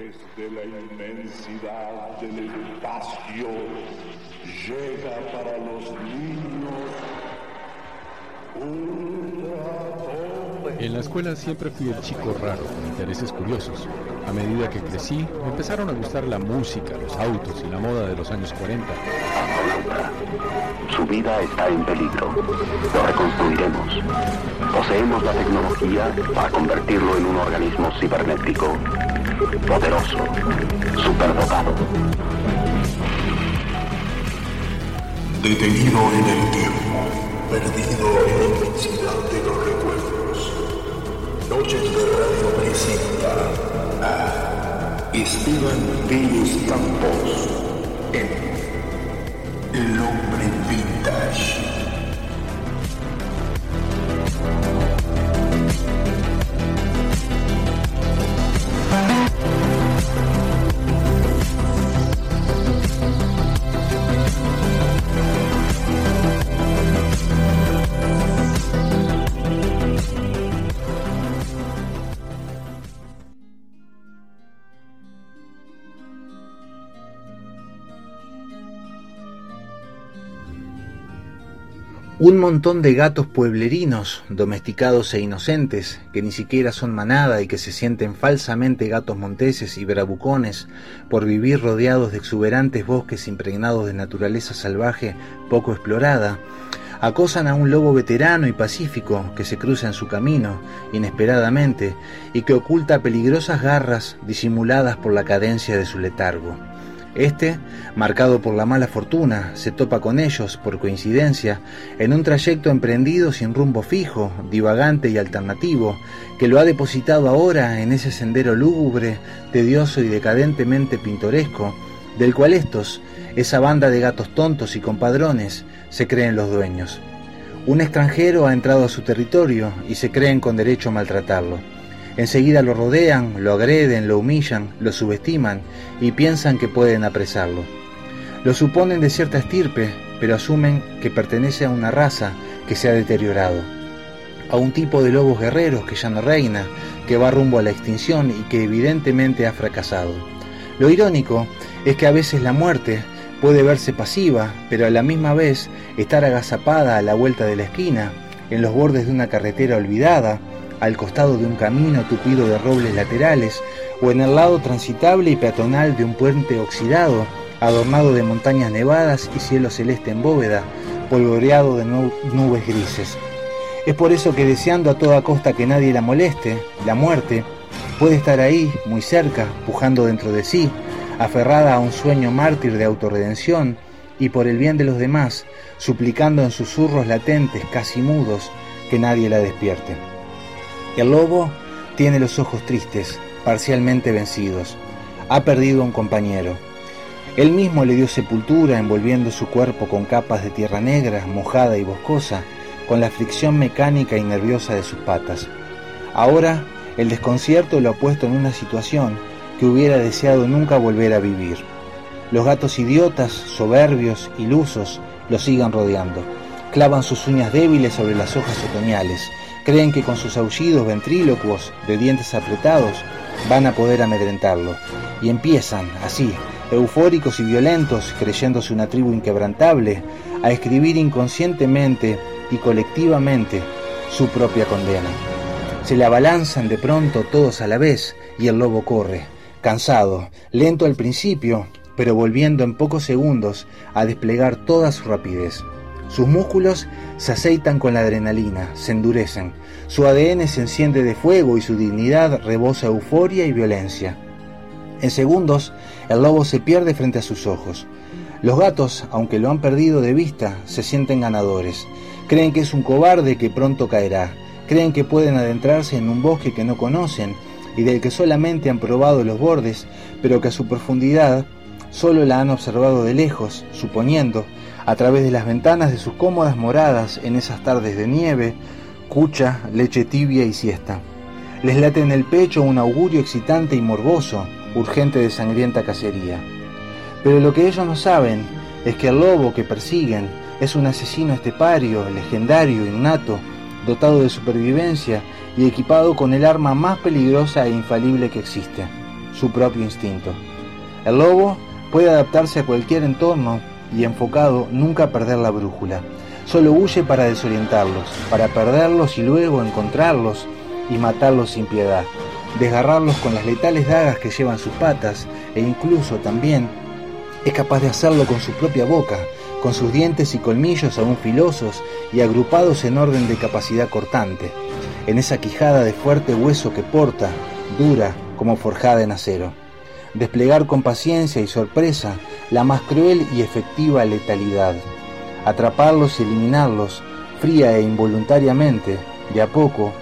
Desde la inmensidad del espacio llega para los niños En la escuela siempre fui el chico raro, con intereses curiosos. A medida que crecí, me empezaron a gustar la música, los autos y la moda de los años 40. Su vida está en peligro. Lo reconstruiremos. Poseemos la tecnología para convertirlo en un organismo cibernético. Poderoso. Superdotado. Detenido en el tiempo, perdido en la inmensidad de los recuerdos. Noches de Radio presenta a Esteban Pérez Campos en El Hombre Vintage. Un montón de gatos pueblerinos, domesticados e inocentes, que ni siquiera son manada y que se sienten falsamente gatos monteses y bravucones por vivir rodeados de exuberantes bosques impregnados de naturaleza salvaje poco explorada, acosan a un lobo veterano y pacífico que se cruza en su camino inesperadamente y que oculta peligrosas garras disimuladas por la cadencia de su letargo. Este, marcado por la mala fortuna, se topa con ellos, por coincidencia, en un trayecto emprendido sin rumbo fijo, divagante y alternativo, que lo ha depositado ahora en ese sendero lúgubre, tedioso y decadentemente pintoresco, del cual estos, esa banda de gatos tontos y compadrones, se creen los dueños. Un extranjero ha entrado a su territorio y se creen con derecho a maltratarlo. Enseguida lo rodean, lo agreden, lo humillan, lo subestiman y piensan que pueden apresarlo. Lo suponen de cierta estirpe, pero asumen que pertenece a una raza que se ha deteriorado, a un tipo de lobos guerreros que ya no reina, que va rumbo a la extinción y que evidentemente ha fracasado. Lo irónico es que a veces la muerte puede verse pasiva, pero a la misma vez estar agazapada a la vuelta de la esquina, en los bordes de una carretera olvidada, al costado de un camino tupido de robles laterales o en el lado transitable y peatonal de un puente oxidado, adornado de montañas nevadas y cielo celeste en bóveda, polvoreado de nubes grises. Es por eso que deseando a toda costa que nadie la moleste, la muerte puede estar ahí, muy cerca, pujando dentro de sí, aferrada a un sueño mártir de autorredención y por el bien de los demás, suplicando en susurros latentes, casi mudos, que nadie la despierte. El lobo tiene los ojos tristes, parcialmente vencidos. Ha perdido a un compañero. Él mismo le dio sepultura envolviendo su cuerpo con capas de tierra negra, mojada y boscosa, con la fricción mecánica y nerviosa de sus patas. Ahora el desconcierto lo ha puesto en una situación que hubiera deseado nunca volver a vivir. Los gatos idiotas, soberbios, ilusos, lo sigan rodeando. Clavan sus uñas débiles sobre las hojas otoñales, Creen que con sus aullidos ventrílocuos de dientes apretados van a poder amedrentarlo. Y empiezan, así, eufóricos y violentos, creyéndose una tribu inquebrantable, a escribir inconscientemente y colectivamente su propia condena. Se le abalanzan de pronto todos a la vez y el lobo corre, cansado, lento al principio, pero volviendo en pocos segundos a desplegar toda su rapidez. Sus músculos se aceitan con la adrenalina, se endurecen. Su ADN se enciende de fuego y su dignidad rebosa euforia y violencia. En segundos, el lobo se pierde frente a sus ojos. Los gatos, aunque lo han perdido de vista, se sienten ganadores. Creen que es un cobarde que pronto caerá. Creen que pueden adentrarse en un bosque que no conocen y del que solamente han probado los bordes, pero que a su profundidad solo la han observado de lejos, suponiendo a través de las ventanas de sus cómodas moradas en esas tardes de nieve, cucha, leche tibia y siesta. Les late en el pecho un augurio excitante y morboso, urgente de sangrienta cacería. Pero lo que ellos no saben es que el lobo que persiguen es un asesino estepario, legendario, innato, dotado de supervivencia y equipado con el arma más peligrosa e infalible que existe, su propio instinto. El lobo puede adaptarse a cualquier entorno y enfocado nunca perder la brújula. Solo huye para desorientarlos, para perderlos y luego encontrarlos y matarlos sin piedad, desgarrarlos con las letales dagas que llevan sus patas e incluso también es capaz de hacerlo con su propia boca, con sus dientes y colmillos aún filosos y agrupados en orden de capacidad cortante, en esa quijada de fuerte hueso que porta, dura como forjada en acero. Desplegar con paciencia y sorpresa la más cruel y efectiva letalidad. Atraparlos y eliminarlos, fría e involuntariamente, de a poco,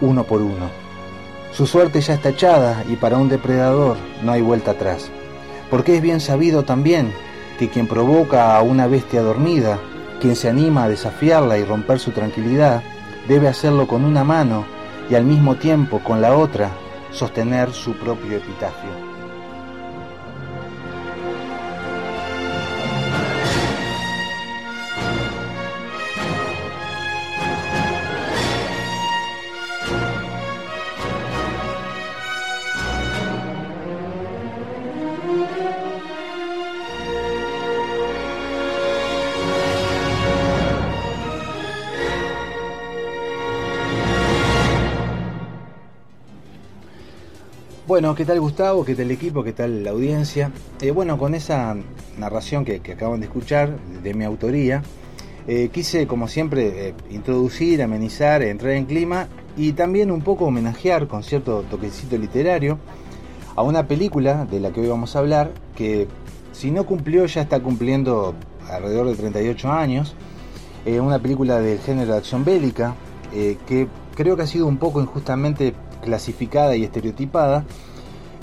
uno por uno. Su suerte ya está echada y para un depredador no hay vuelta atrás. Porque es bien sabido también que quien provoca a una bestia dormida, quien se anima a desafiarla y romper su tranquilidad, debe hacerlo con una mano y al mismo tiempo con la otra sostener su propio epitafio. Bueno, ¿qué tal Gustavo? ¿Qué tal el equipo? ¿Qué tal la audiencia? Eh, bueno, con esa narración que, acaban de escuchar de mi autoría, eh, quise, como siempre, eh, introducir, amenizar, entrar en clima y también un poco homenajear con cierto toquecito literario a una película de la que hoy vamos a hablar, que si no cumplió ya está cumpliendo alrededor de 38 años, una película del género de acción bélica, que creo que ha sido un poco injustamente clasificada y estereotipada.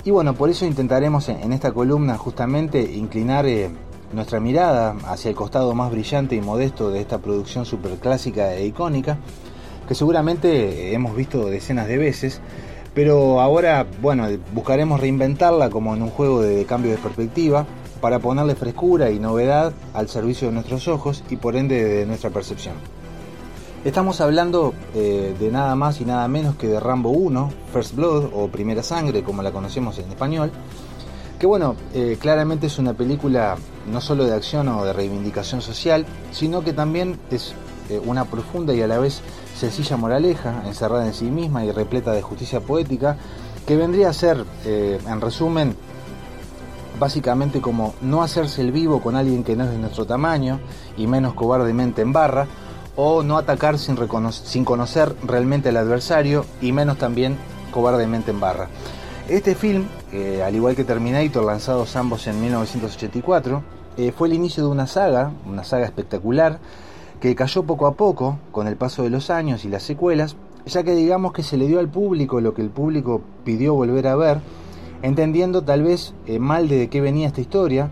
Y bueno, por eso intentaremos en, esta columna justamente inclinar eh, nuestra mirada hacia el costado más brillante y modesto de esta producción superclásica e icónica, que seguramente hemos visto decenas de veces, pero ahora, bueno, buscaremos reinventarla como en un juego de cambio de perspectiva, para ponerle frescura y novedad al servicio de nuestros ojos y por ende de nuestra percepción. Estamos hablando eh, de nada más y nada menos que de Rambo 1, First Blood o Primera Sangre, como la conocemos en español, que bueno, eh, claramente es una película no solo de acción o de reivindicación social, sino que también es eh, una profunda y a la vez sencilla moraleja, encerrada en sí misma y repleta de justicia poética, que vendría a ser, en resumen, básicamente como no hacerse el vivo con alguien que no es de nuestro tamaño y menos cobardemente en barra, o no atacar sin, sin conocer realmente al adversario y menos también cobardemente en barra. Este film, al igual que Terminator, lanzados ambos en 1984, eh, fue el inicio de una saga, una saga espectacular, que cayó poco a poco con el paso de los años y las secuelas, ya que digamos que se le dio al público lo que el público pidió volver a ver, entendiendo tal vez eh, mal de qué venía esta historia,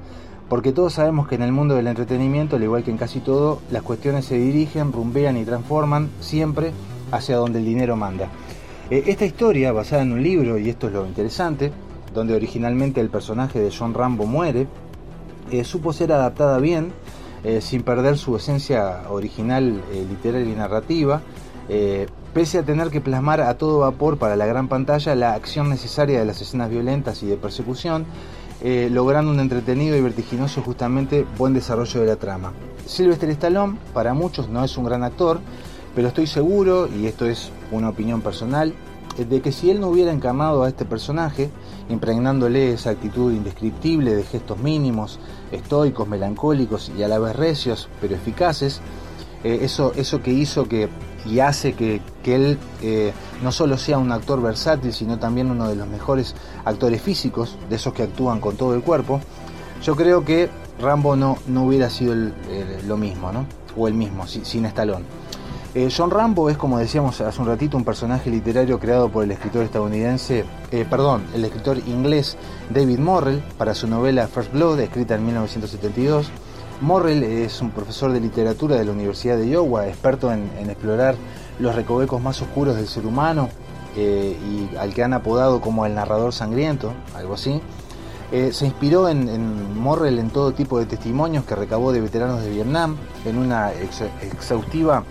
porque todos sabemos que en el mundo del entretenimiento, al igual que en casi todo, las cuestiones se dirigen, rumbean y transforman siempre hacia donde el dinero manda. Eh, esta historia, basada en un libro, y esto es lo interesante, donde originalmente el personaje de John Rambo muere, eh, supo ser adaptada bien, eh, sin perder su esencia original literaria y narrativa, pese a tener que plasmar a todo vapor para la gran pantalla la acción necesaria de las escenas violentas y de persecución, eh, logrando un entretenido y vertiginoso justamente buen desarrollo de la trama. Sylvester Stallone para muchos no es un gran actor, pero estoy seguro, y esto es una opinión personal, eh, de que si él no hubiera encamado a este personaje, impregnándole esa actitud indescriptible de gestos mínimos, estoicos, melancólicos y a la vez recios, pero eficaces, eh, eso, eso que hizo que y hace que, él eh, no solo sea un actor versátil, sino también uno de los mejores actores físicos, de esos que actúan con todo el cuerpo, yo creo que Rambo no, no hubiera sido lo mismo, ¿no? O el mismo, sin Stallone. Eh, John Rambo es, como decíamos hace un ratito, un personaje literario creado por el escritor estadounidense, eh, perdón, el escritor inglés David Morrell para su novela First Blood, escrita en 1972 Morrell es un profesor de literatura de la Universidad de Iowa, experto en, explorar los recovecos más oscuros del ser humano eh, y al que han apodado como el narrador sangriento, algo así. Eh, se inspiró en, Morrell en todo tipo de testimonios que recabó de veteranos de Vietnam, en una exhaustiva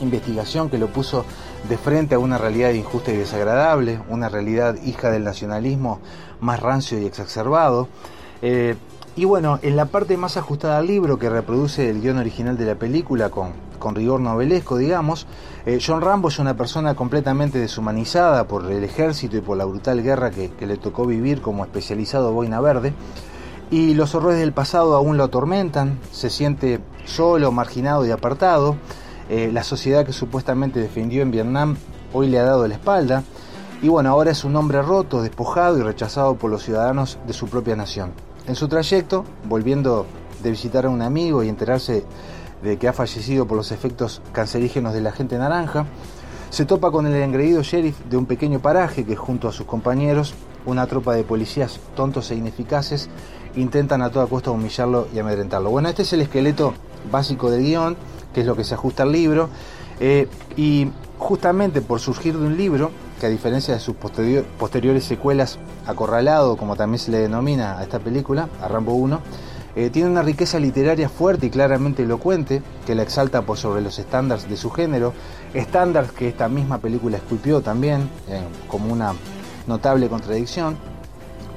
investigación que lo puso de frente a una realidad injusta y desagradable, una realidad hija del nacionalismo más rancio y exacerbado. Eh, y bueno, en la parte más ajustada al libro que reproduce el guion original de la película con, con rigor novelesco, digamos, eh, John Rambo es una persona completamente deshumanizada por el ejército y por la brutal guerra que, le tocó vivir como especializado boina verde. Y los horrores del pasado aún lo atormentan, se siente solo, marginado y apartado. Eh, la sociedad que supuestamente defendió en Vietnam hoy le ha dado la espalda. Y bueno, ahora es un hombre roto, despojado y rechazado por los ciudadanos de su propia nación. En su trayecto, volviendo de visitar a un amigo y enterarse de que ha fallecido por los efectos cancerígenos de la gente naranja, se topa con el engreído sheriff de un pequeño paraje que junto a sus compañeros, una tropa de policías tontos e ineficaces, intentan a toda costa humillarlo y amedrentarlo. Bueno, este es el esqueleto básico del guion, que es lo que se ajusta al libro, eh, y justamente por surgir de un libro, que a diferencia de sus posteriores secuelas, Acorralado, como también se le denomina a esta película, a Rambo 1, eh, tiene una riqueza literaria fuerte y claramente elocuente que la exalta por sobre los estándares de su género, estándares que esta misma película esculpió también eh, como una notable contradicción,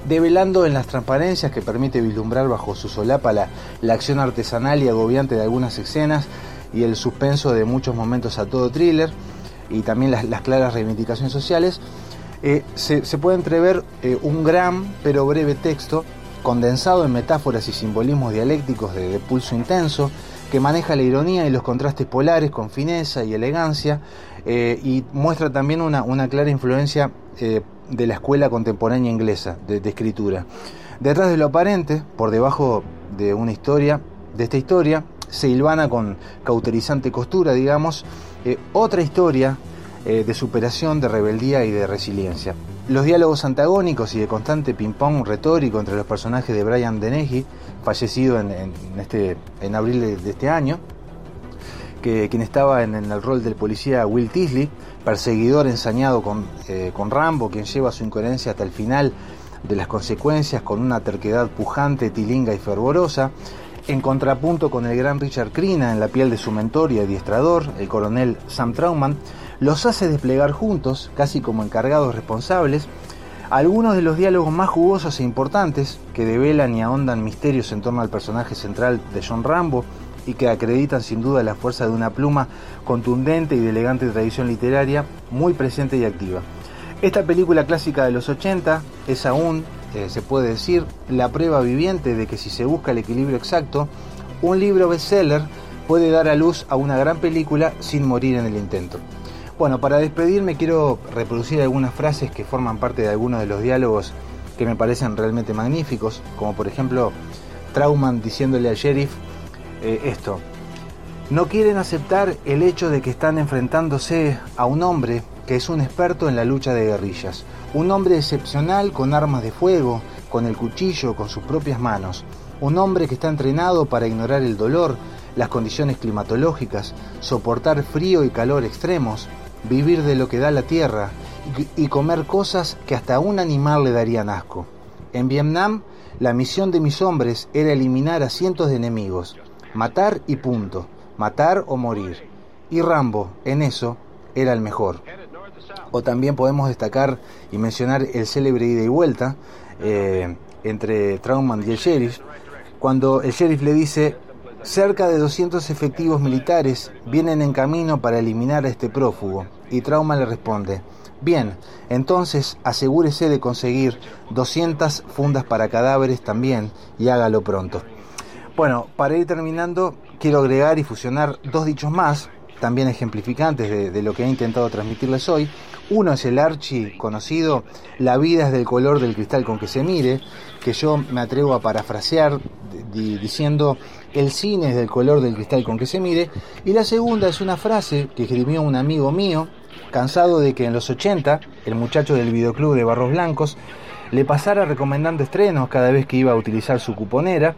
develando en las transparencias que permite vislumbrar bajo su solapa la, acción artesanal y agobiante de algunas escenas y el suspenso de muchos momentos a todo thriller, y también las, claras reivindicaciones sociales, eh, se, puede entrever eh, un gran pero breve texto condensado en metáforas y simbolismos dialécticos de, pulso intenso, que maneja la ironía y los contrastes polares con fineza y elegancia, eh, y muestra también una, clara influencia de la escuela contemporánea inglesa de, de, escritura. Detrás de lo aparente, por debajo de una historia, de esta historia, se hilvana con cauterizante costura, digamos, eh, otra historia eh, de superación, de rebeldía y de resiliencia. Los diálogos antagónicos y de constante ping-pong retórico entre los personajes de Brian Dennehy, fallecido en, este, en abril de, este año, que, quien estaba en, el rol del policía Will Tisley, perseguidor ensañado con, eh, con Rambo, quien lleva su incoherencia hasta el final de las consecuencias con una terquedad pujante, tilinga y fervorosa, en contrapunto con el gran Richard Crina en la piel de su mentor y adiestrador, el coronel Sam Trauman, los hace desplegar juntos, casi como encargados responsables, algunos de los diálogos más jugosos e importantes que develan y ahondan misterios en torno al personaje central de John Rambo y que acreditan sin duda la fuerza de una pluma contundente y de elegante tradición literaria muy presente y activa. Esta película clásica de los 80 es aún eh, se puede decir, la prueba viviente de que si se busca el equilibrio exacto, un libro bestseller puede dar a luz a una gran película sin morir en el intento. Bueno, para despedirme quiero reproducir algunas frases que forman parte de algunos de los diálogos que me parecen realmente magníficos, como por ejemplo Trauman diciéndole al sheriff eh, esto. No quieren aceptar el hecho de que están enfrentándose a un hombre que es un experto en la lucha de guerrillas, un hombre excepcional con armas de fuego, con el cuchillo, con sus propias manos. Un hombre que está entrenado para ignorar el dolor, las condiciones climatológicas, soportar frío y calor extremos, vivir de lo que da la tierra y, comer cosas que hasta un animal le darían asco. En Vietnam, la misión de mis hombres era eliminar a cientos de enemigos, matar y punto, matar o morir. Y Rambo, en eso, era el mejor. O también podemos destacar y mencionar el célebre ida y vuelta eh, entre Trauman y el sheriff, cuando el sheriff le dice, cerca de 200 efectivos militares vienen en camino para eliminar a este prófugo. Y Trauman le responde, bien, entonces asegúrese de conseguir 200 fundas para cadáveres también y hágalo pronto. Bueno, para ir terminando, quiero agregar y fusionar dos dichos más también ejemplificantes de, lo que he intentado transmitirles hoy. Uno es el archi conocido, la vida es del color del cristal con que se mire, que yo me atrevo a parafrasear diciendo el cine es del color del cristal con que se mire. Y la segunda es una frase que escribió un amigo mío, cansado de que en los 80 el muchacho del videoclub de Barros Blancos le pasara recomendando estrenos cada vez que iba a utilizar su cuponera.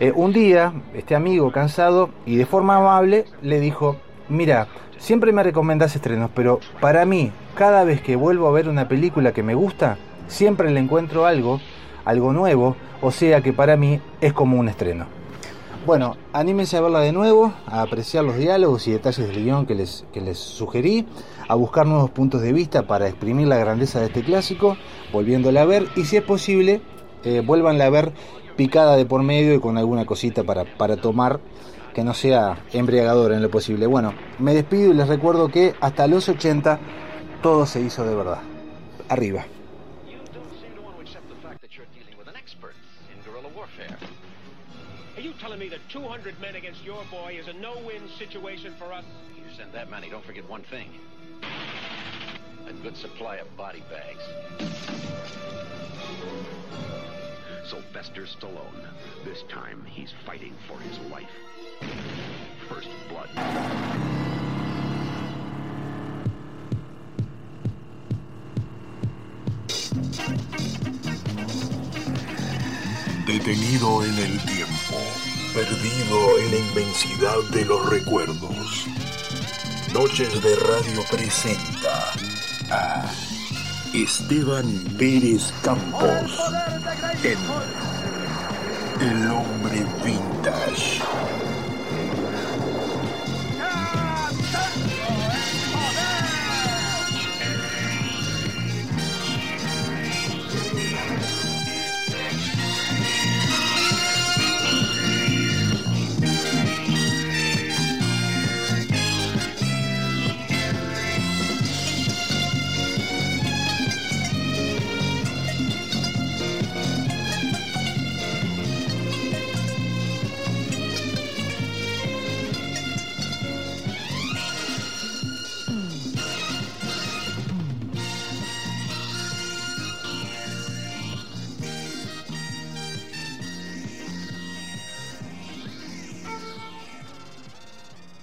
Eh, un día, este amigo cansado y de forma amable le dijo, Mira, siempre me recomendás estrenos, pero para mí, cada vez que vuelvo a ver una película que me gusta, siempre le encuentro algo, algo nuevo, o sea que para mí es como un estreno. Bueno, anímense a verla de nuevo, a apreciar los diálogos y detalles del guion que les, que les sugerí, a buscar nuevos puntos de vista para exprimir la grandeza de este clásico, volviéndola a ver y si es posible, eh, a ver picada de por medio y con alguna cosita para, para tomar que no sea embriagador en lo posible. Bueno, me despido y les recuerdo que hasta los 80 todo se hizo de verdad. Arriba. telling me that 200 men against your boy is a no-win situation for us? You send that many, don't forget one thing. A good supply of body bags. Sylvester Stallone. This time, he's fighting for his life. First blood. Detenido en el tiempo, perdido en la inmensidad de los recuerdos. Noches de Radio presenta a Esteban Pérez Campos en El Hombre Vintage.